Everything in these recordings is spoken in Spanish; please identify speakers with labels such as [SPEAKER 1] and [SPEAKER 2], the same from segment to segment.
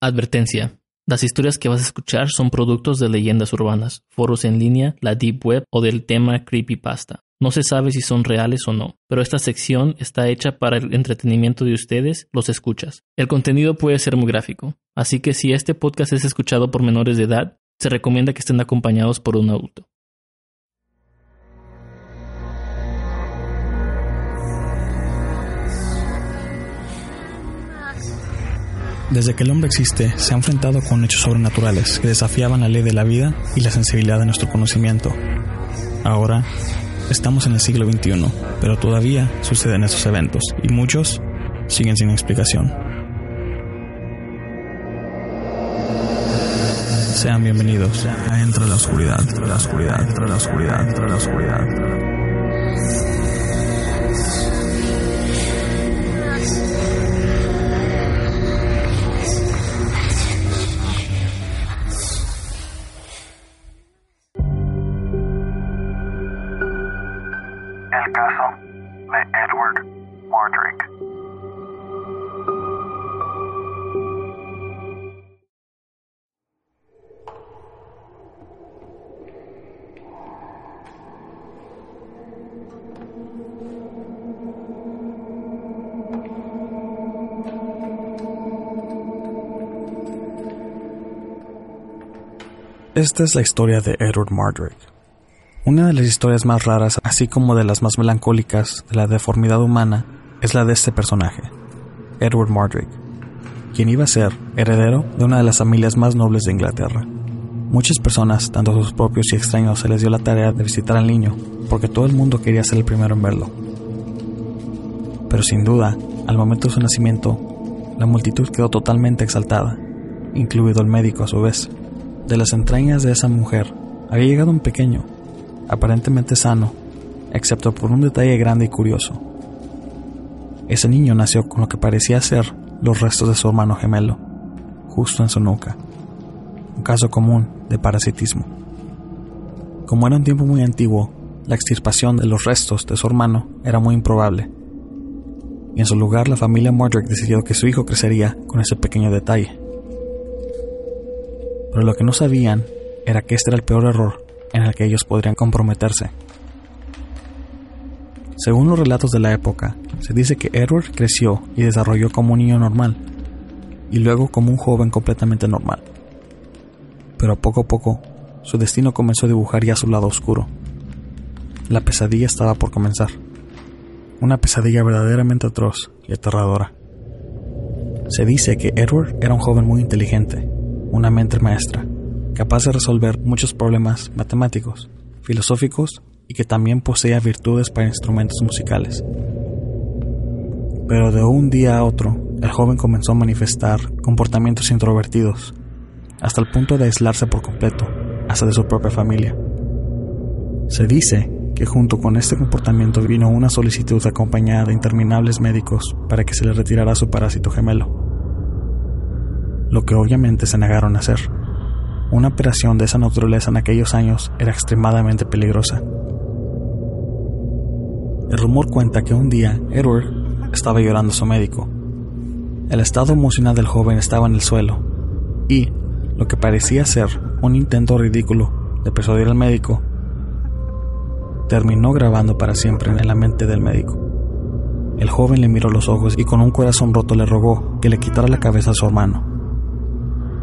[SPEAKER 1] Advertencia. Las historias que vas a escuchar son productos de leyendas urbanas, foros en línea, la Deep Web o del tema Creepypasta. No se sabe si son reales o no, pero esta sección está hecha para el entretenimiento de ustedes, los escuchas. El contenido puede ser muy gráfico, así que si este podcast es escuchado por menores de edad, se recomienda que estén acompañados por un adulto.
[SPEAKER 2] Desde que el hombre existe, se ha enfrentado con hechos sobrenaturales que desafiaban la ley de la vida y la sensibilidad de nuestro conocimiento. Ahora, estamos en el siglo XXI, pero todavía suceden estos eventos y muchos siguen sin explicación. Sean bienvenidos a la Oscuridad, Entre la Oscuridad, Entre la Oscuridad, Entre la Oscuridad. Esta es la historia de Edward Mardrick. Una de las historias más raras, así como de las más melancólicas de la deformidad humana, es la de este personaje, Edward Mardrick, quien iba a ser heredero de una de las familias más nobles de Inglaterra. Muchas personas, tanto sus propios y extraños, se les dio la tarea de visitar al niño, porque todo el mundo quería ser el primero en verlo. Pero sin duda, al momento de su nacimiento, la multitud quedó totalmente exaltada, incluido el médico a su vez. De las entrañas de esa mujer había llegado un pequeño, aparentemente sano, excepto por un detalle grande y curioso. Ese niño nació con lo que parecía ser los restos de su hermano gemelo, justo en su nuca. Un caso común de parasitismo. Como era un tiempo muy antiguo, la extirpación de los restos de su hermano era muy improbable. Y en su lugar la familia Mordrick decidió que su hijo crecería con ese pequeño detalle. Pero lo que no sabían era que este era el peor error en el que ellos podrían comprometerse. Según los relatos de la época, se dice que Edward creció y desarrolló como un niño normal, y luego como un joven completamente normal. Pero poco a poco, su destino comenzó a dibujar ya su lado oscuro. La pesadilla estaba por comenzar. Una pesadilla verdaderamente atroz y aterradora. Se dice que Edward era un joven muy inteligente, una mente maestra, capaz de resolver muchos problemas matemáticos, filosóficos y que también poseía virtudes para instrumentos musicales. Pero de un día a otro, el joven comenzó a manifestar comportamientos introvertidos, hasta el punto de aislarse por completo, hasta de su propia familia. Se dice que junto con este comportamiento vino una solicitud acompañada de interminables médicos para que se le retirara su parásito gemelo lo que obviamente se negaron a hacer. Una operación de esa naturaleza en aquellos años era extremadamente peligrosa. El rumor cuenta que un día Edward estaba llorando a su médico. El estado emocional del joven estaba en el suelo y, lo que parecía ser un intento ridículo de persuadir al médico, terminó grabando para siempre en la mente del médico. El joven le miró los ojos y con un corazón roto le rogó que le quitara la cabeza a su hermano.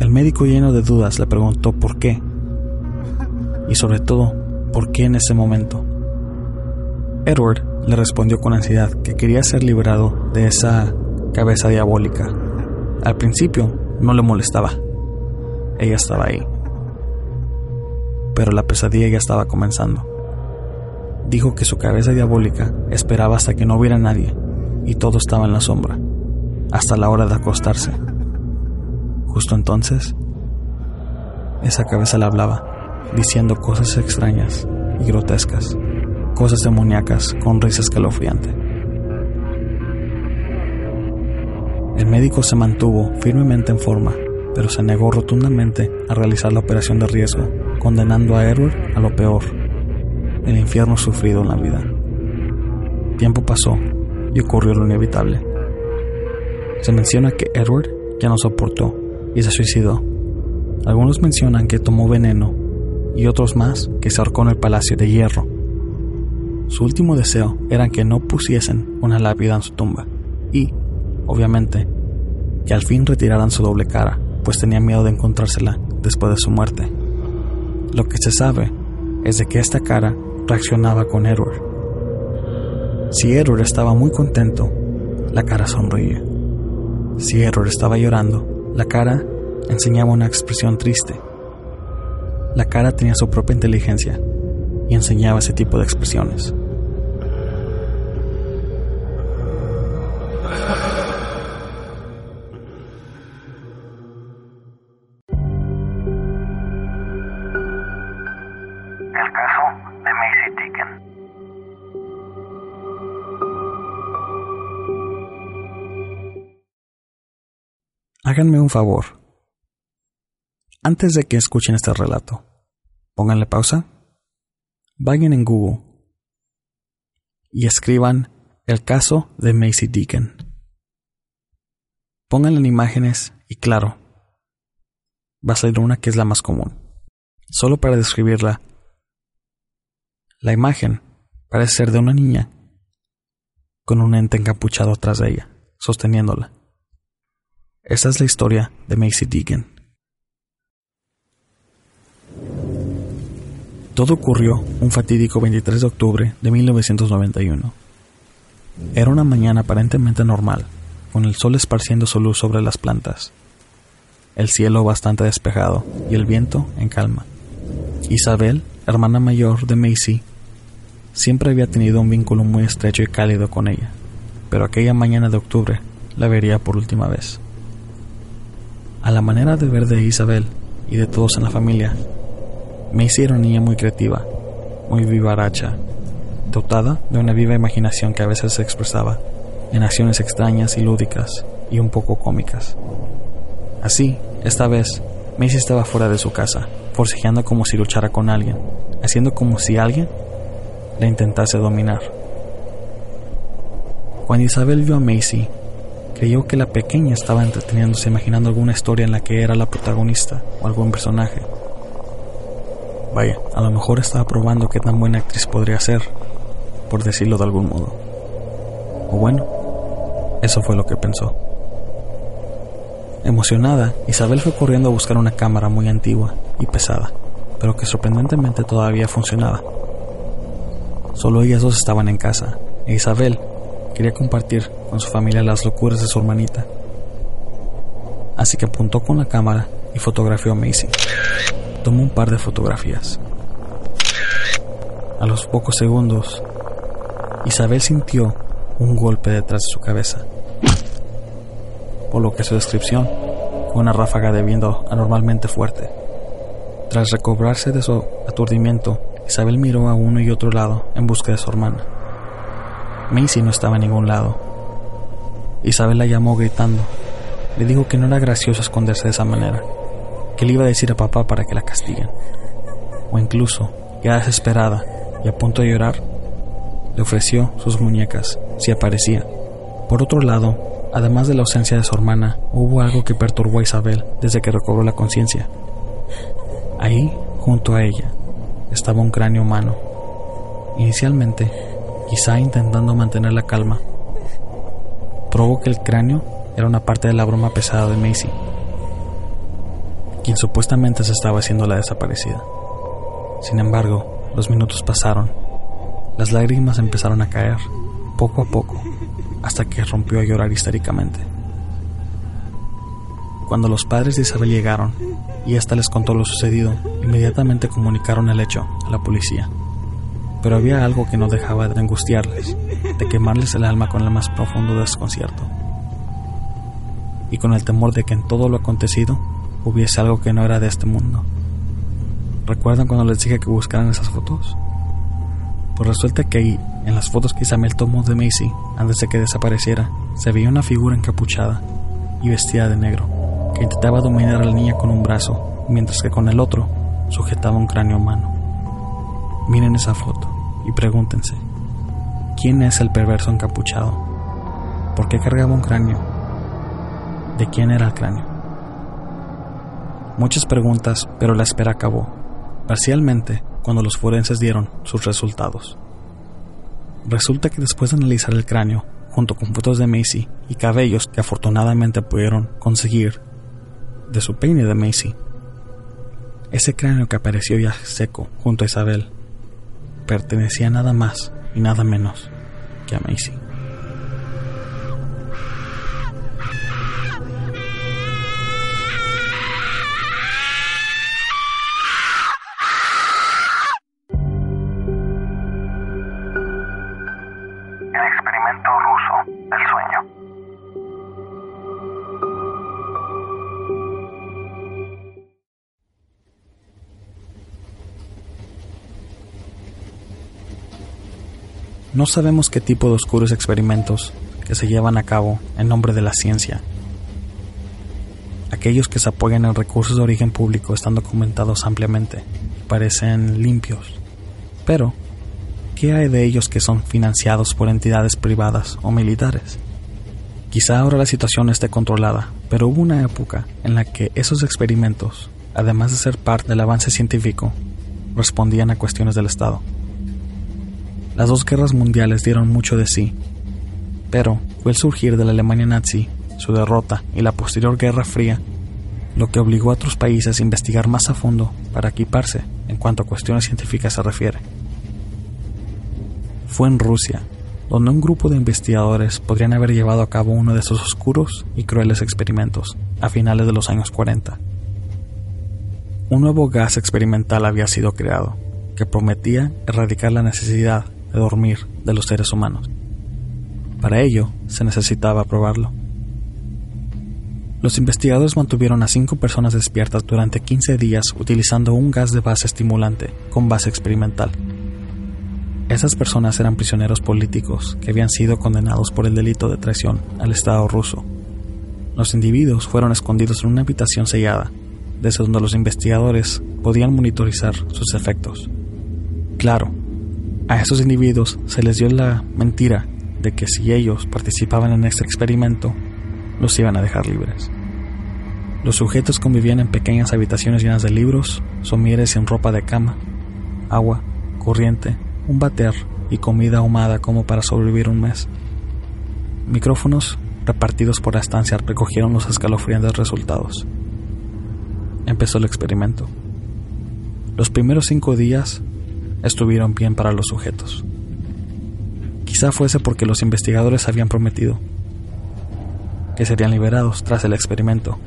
[SPEAKER 2] El médico lleno de dudas le preguntó por qué. Y sobre todo, por qué en ese momento. Edward le respondió con ansiedad que quería ser liberado de esa cabeza diabólica. Al principio no le molestaba. Ella estaba ahí. Pero la pesadilla ya estaba comenzando. Dijo que su cabeza diabólica esperaba hasta que no hubiera nadie y todo estaba en la sombra, hasta la hora de acostarse. Justo entonces, esa cabeza le hablaba, diciendo cosas extrañas y grotescas, cosas demoníacas con risa escalofriante. El médico se mantuvo firmemente en forma, pero se negó rotundamente a realizar la operación de riesgo, condenando a Edward a lo peor, el infierno sufrido en la vida. Tiempo pasó y ocurrió lo inevitable. Se menciona que Edward ya no soportó y se suicidó. Algunos mencionan que tomó veneno y otros más que se ahorcó en el Palacio de Hierro. Su último deseo era que no pusiesen una lápida en su tumba y, obviamente, que al fin retiraran su doble cara, pues tenía miedo de encontrársela después de su muerte. Lo que se sabe es de que esta cara reaccionaba con Edward. Si Edward estaba muy contento, la cara sonreía. Si Edward estaba llorando, la cara enseñaba una expresión triste. La cara tenía su propia inteligencia y enseñaba ese tipo de expresiones. Háganme un favor. Antes de que escuchen este relato, pónganle pausa, vayan en Google y escriban el caso de Macy Deacon. Pónganle en imágenes y claro, va a salir una que es la más común. Solo para describirla, la imagen parece ser de una niña con un ente encapuchado atrás de ella, sosteniéndola. Esta es la historia de Macy Deegan. Todo ocurrió un fatídico 23 de octubre de 1991. Era una mañana aparentemente normal, con el sol esparciendo su luz sobre las plantas, el cielo bastante despejado y el viento en calma. Isabel, hermana mayor de Macy, siempre había tenido un vínculo muy estrecho y cálido con ella, pero aquella mañana de octubre la vería por última vez. A la manera de ver de Isabel y de todos en la familia, era una niña muy creativa, muy vivaracha, dotada de una viva imaginación que a veces se expresaba en acciones extrañas y lúdicas y un poco cómicas. Así, esta vez, Macy estaba fuera de su casa, forcejeando como si luchara con alguien, haciendo como si alguien la intentase dominar. Cuando Isabel vio a Macy creyó que la pequeña estaba entreteniéndose imaginando alguna historia en la que era la protagonista o algún personaje. Vaya, a lo mejor estaba probando qué tan buena actriz podría ser, por decirlo de algún modo. O bueno, eso fue lo que pensó. Emocionada, Isabel fue corriendo a buscar una cámara muy antigua y pesada, pero que sorprendentemente todavía funcionaba. Solo ellas dos estaban en casa, e Isabel quería compartir con su familia las locuras de su hermanita. Así que apuntó con la cámara y fotografió a Macy. Tomó un par de fotografías. A los pocos segundos, Isabel sintió un golpe detrás de su cabeza, por lo que su descripción fue una ráfaga de viento anormalmente fuerte. Tras recobrarse de su aturdimiento, Isabel miró a uno y otro lado en busca de su hermana. Macy no estaba en ningún lado. Isabel la llamó gritando. Le dijo que no era gracioso esconderse de esa manera, que le iba a decir a papá para que la castiguen. O incluso, ya desesperada y a punto de llorar, le ofreció sus muñecas si aparecía. Por otro lado, además de la ausencia de su hermana, hubo algo que perturbó a Isabel desde que recobró la conciencia. Ahí, junto a ella, estaba un cráneo humano. Inicialmente, quizá intentando mantener la calma. Probó que el cráneo era una parte de la broma pesada de Macy, quien supuestamente se estaba haciendo la desaparecida. Sin embargo, los minutos pasaron, las lágrimas empezaron a caer, poco a poco, hasta que rompió a llorar histéricamente. Cuando los padres de Isabel llegaron y ésta les contó lo sucedido, inmediatamente comunicaron el hecho a la policía pero había algo que no dejaba de angustiarles, de quemarles el alma con el más profundo desconcierto. Y con el temor de que en todo lo acontecido hubiese algo que no era de este mundo. ¿Recuerdan cuando les dije que buscaran esas fotos? Pues resulta que ahí, en las fotos que Isabel tomó de Macy antes de que desapareciera, se veía una figura encapuchada y vestida de negro, que intentaba dominar a la niña con un brazo, mientras que con el otro sujetaba un cráneo humano. Miren esa foto y pregúntense, ¿quién es el perverso encapuchado? ¿Por qué cargaba un cráneo? ¿De quién era el cráneo? Muchas preguntas, pero la espera acabó, parcialmente cuando los forenses dieron sus resultados. Resulta que después de analizar el cráneo, junto con fotos de Macy y cabellos que afortunadamente pudieron conseguir de su peine de Macy, ese cráneo que apareció ya seco junto a Isabel pertenecía nada más y nada menos que a Macy. No sabemos qué tipo de oscuros experimentos que se llevan a cabo en nombre de la ciencia. Aquellos que se apoyan en recursos de origen público están documentados ampliamente, parecen limpios. Pero, ¿qué hay de ellos que son financiados por entidades privadas o militares? Quizá ahora la situación esté controlada, pero hubo una época en la que esos experimentos, además de ser parte del avance científico, respondían a cuestiones del Estado. Las dos guerras mundiales dieron mucho de sí, pero fue el surgir de la Alemania nazi, su derrota y la posterior Guerra Fría lo que obligó a otros países a investigar más a fondo para equiparse en cuanto a cuestiones científicas se refiere. Fue en Rusia, donde un grupo de investigadores podrían haber llevado a cabo uno de esos oscuros y crueles experimentos a finales de los años 40. Un nuevo gas experimental había sido creado, que prometía erradicar la necesidad de dormir de los seres humanos. Para ello, se necesitaba probarlo. Los investigadores mantuvieron a cinco personas despiertas durante 15 días utilizando un gas de base estimulante con base experimental. Esas personas eran prisioneros políticos que habían sido condenados por el delito de traición al Estado ruso. Los individuos fueron escondidos en una habitación sellada, desde donde los investigadores podían monitorizar sus efectos. Claro, a esos individuos se les dio la mentira de que si ellos participaban en este experimento, los iban a dejar libres. Los sujetos convivían en pequeñas habitaciones llenas de libros, somieres sin ropa de cama, agua, corriente, un bater y comida ahumada como para sobrevivir un mes. Micrófonos repartidos por la estancia recogieron los escalofriantes resultados. Empezó el experimento. Los primeros cinco días estuvieron bien para los sujetos. Quizá fuese porque los investigadores habían prometido que serían liberados tras el experimento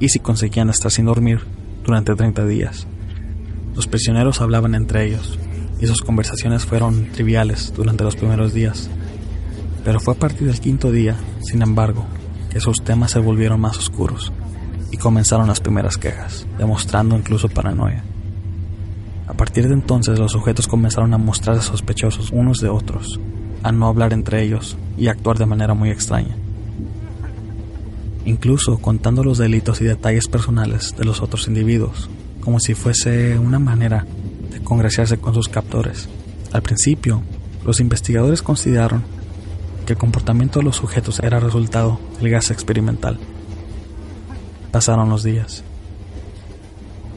[SPEAKER 2] y si conseguían estar sin dormir durante 30 días. Los prisioneros hablaban entre ellos y sus conversaciones fueron triviales durante los primeros días. Pero fue a partir del quinto día, sin embargo, que sus temas se volvieron más oscuros y comenzaron las primeras quejas, demostrando incluso paranoia. A partir de entonces los sujetos comenzaron a mostrarse sospechosos unos de otros, a no hablar entre ellos y actuar de manera muy extraña. Incluso contando los delitos y detalles personales de los otros individuos, como si fuese una manera de congraciarse con sus captores. Al principio, los investigadores consideraron que el comportamiento de los sujetos era resultado del gas experimental. Pasaron los días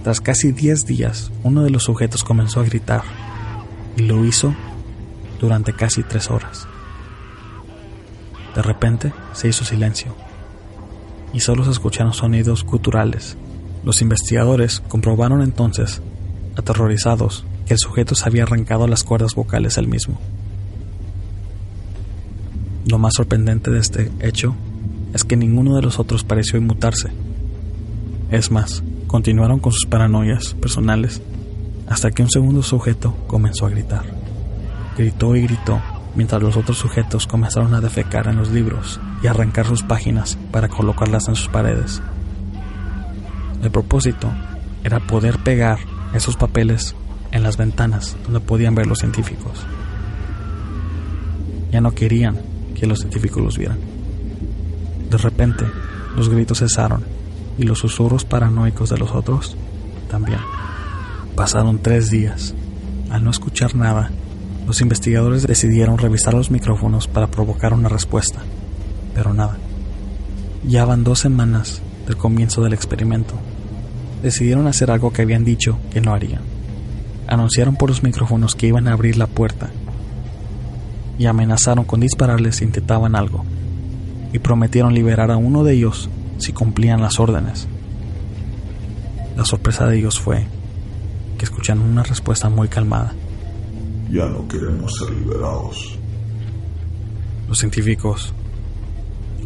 [SPEAKER 2] tras casi 10 días, uno de los sujetos comenzó a gritar y lo hizo durante casi 3 horas. De repente se hizo silencio y solo se escucharon sonidos guturales. Los investigadores comprobaron entonces, aterrorizados, que el sujeto se había arrancado las cuerdas vocales él mismo. Lo más sorprendente de este hecho es que ninguno de los otros pareció inmutarse. Es más, continuaron con sus paranoias personales hasta que un segundo sujeto comenzó a gritar. Gritó y gritó mientras los otros sujetos comenzaron a defecar en los libros y arrancar sus páginas para colocarlas en sus paredes. El propósito era poder pegar esos papeles en las ventanas donde podían ver los científicos. Ya no querían que los científicos los vieran. De repente, los gritos cesaron y los susurros paranoicos de los otros también. Pasaron tres días. Al no escuchar nada, los investigadores decidieron revisar los micrófonos para provocar una respuesta, pero nada. Ya van dos semanas del comienzo del experimento decidieron hacer algo que habían dicho que no harían. Anunciaron por los micrófonos que iban a abrir la puerta y amenazaron con dispararles si intentaban algo, y prometieron liberar a uno de ellos si cumplían las órdenes. La sorpresa de ellos fue que escucharon una respuesta muy calmada.
[SPEAKER 3] Ya no queremos ser liberados.
[SPEAKER 2] Los científicos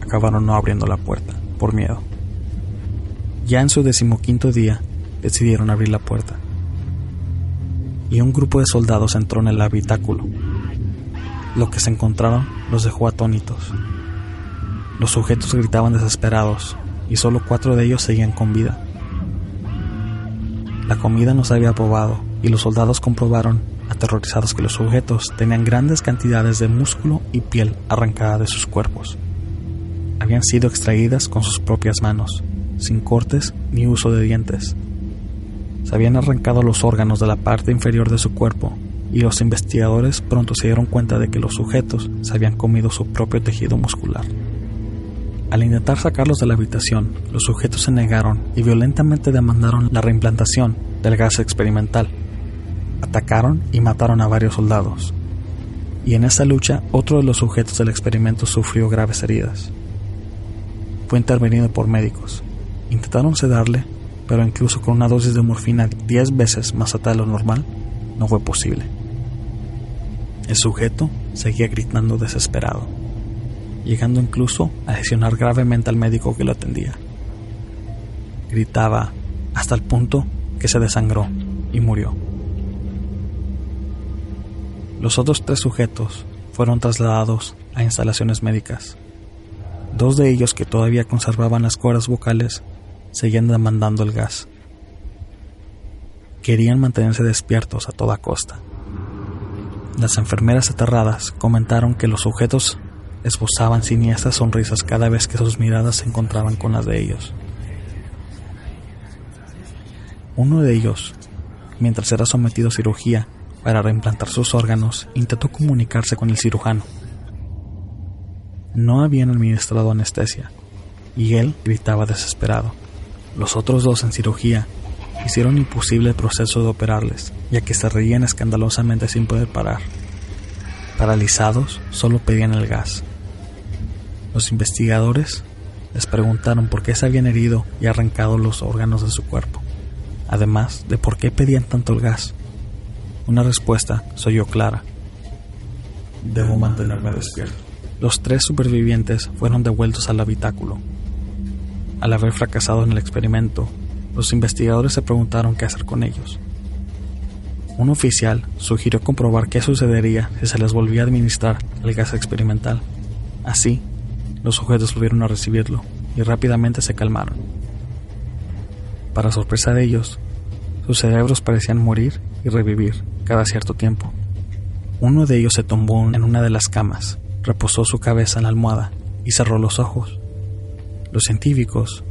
[SPEAKER 2] acabaron no abriendo la puerta por miedo. Ya en su decimoquinto día decidieron abrir la puerta y un grupo de soldados entró en el habitáculo. Lo que se encontraron los dejó atónitos. Los sujetos gritaban desesperados y solo cuatro de ellos seguían con vida. La comida no se había probado y los soldados comprobaron, aterrorizados, que los sujetos tenían grandes cantidades de músculo y piel arrancada de sus cuerpos. Habían sido extraídas con sus propias manos, sin cortes ni uso de dientes. Se habían arrancado los órganos de la parte inferior de su cuerpo y los investigadores pronto se dieron cuenta de que los sujetos se habían comido su propio tejido muscular. Al intentar sacarlos de la habitación, los sujetos se negaron y violentamente demandaron la reimplantación del gas experimental. Atacaron y mataron a varios soldados. Y en esa lucha, otro de los sujetos del experimento sufrió graves heridas. Fue intervenido por médicos. Intentaron sedarle, pero incluso con una dosis de morfina 10 veces más alta de lo normal, no fue posible. El sujeto seguía gritando desesperado llegando incluso a lesionar gravemente al médico que lo atendía. Gritaba hasta el punto que se desangró y murió. Los otros tres sujetos fueron trasladados a instalaciones médicas. Dos de ellos que todavía conservaban las cuerdas vocales seguían demandando el gas. Querían mantenerse despiertos a toda costa. Las enfermeras aterradas comentaron que los sujetos esbozaban siniestras sonrisas cada vez que sus miradas se encontraban con las de ellos. Uno de ellos, mientras era sometido a cirugía para reimplantar sus órganos, intentó comunicarse con el cirujano. No habían administrado anestesia, y él gritaba desesperado. Los otros dos en cirugía hicieron imposible el proceso de operarles, ya que se reían escandalosamente sin poder parar. Paralizados, solo pedían el gas. Los investigadores les preguntaron por qué se habían herido y arrancado los órganos de su cuerpo, además de por qué pedían tanto el gas. Una respuesta soy yo clara.
[SPEAKER 3] Debo mantenerme despierto.
[SPEAKER 2] Los tres supervivientes fueron devueltos al habitáculo. Al haber fracasado en el experimento, los investigadores se preguntaron qué hacer con ellos. Un oficial sugirió comprobar qué sucedería si se les volvía a administrar el gas experimental. Así, los sujetos volvieron a recibirlo y rápidamente se calmaron. Para sorpresa de ellos, sus cerebros parecían morir y revivir cada cierto tiempo. Uno de ellos se tumbó en una de las camas, reposó su cabeza en la almohada y cerró los ojos. Los científicos,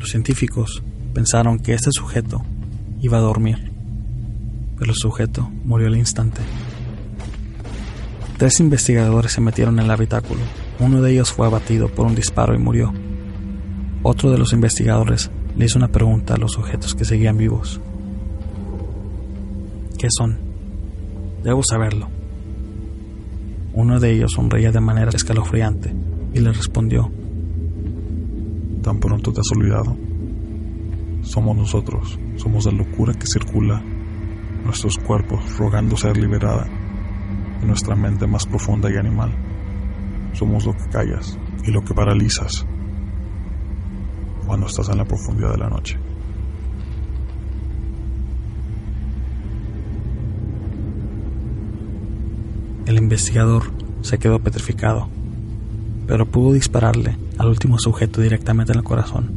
[SPEAKER 2] los científicos pensaron que este sujeto iba a dormir, pero el sujeto murió al instante. Tres investigadores se metieron en el habitáculo uno de ellos fue abatido por un disparo y murió. Otro de los investigadores le hizo una pregunta a los sujetos que seguían vivos. ¿Qué son? Debo saberlo. Uno de ellos sonreía de manera escalofriante y le respondió.
[SPEAKER 3] ¿Tan pronto te has olvidado? Somos nosotros, somos la locura que circula, nuestros cuerpos rogando ser liberada, y nuestra mente más profunda y animal somos lo que callas y lo que paralizas cuando estás en la profundidad de la noche.
[SPEAKER 2] El investigador se quedó petrificado, pero pudo dispararle al último sujeto directamente en el corazón.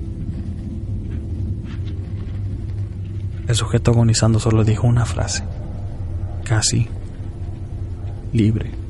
[SPEAKER 2] El sujeto agonizando solo dijo una frase, casi libre.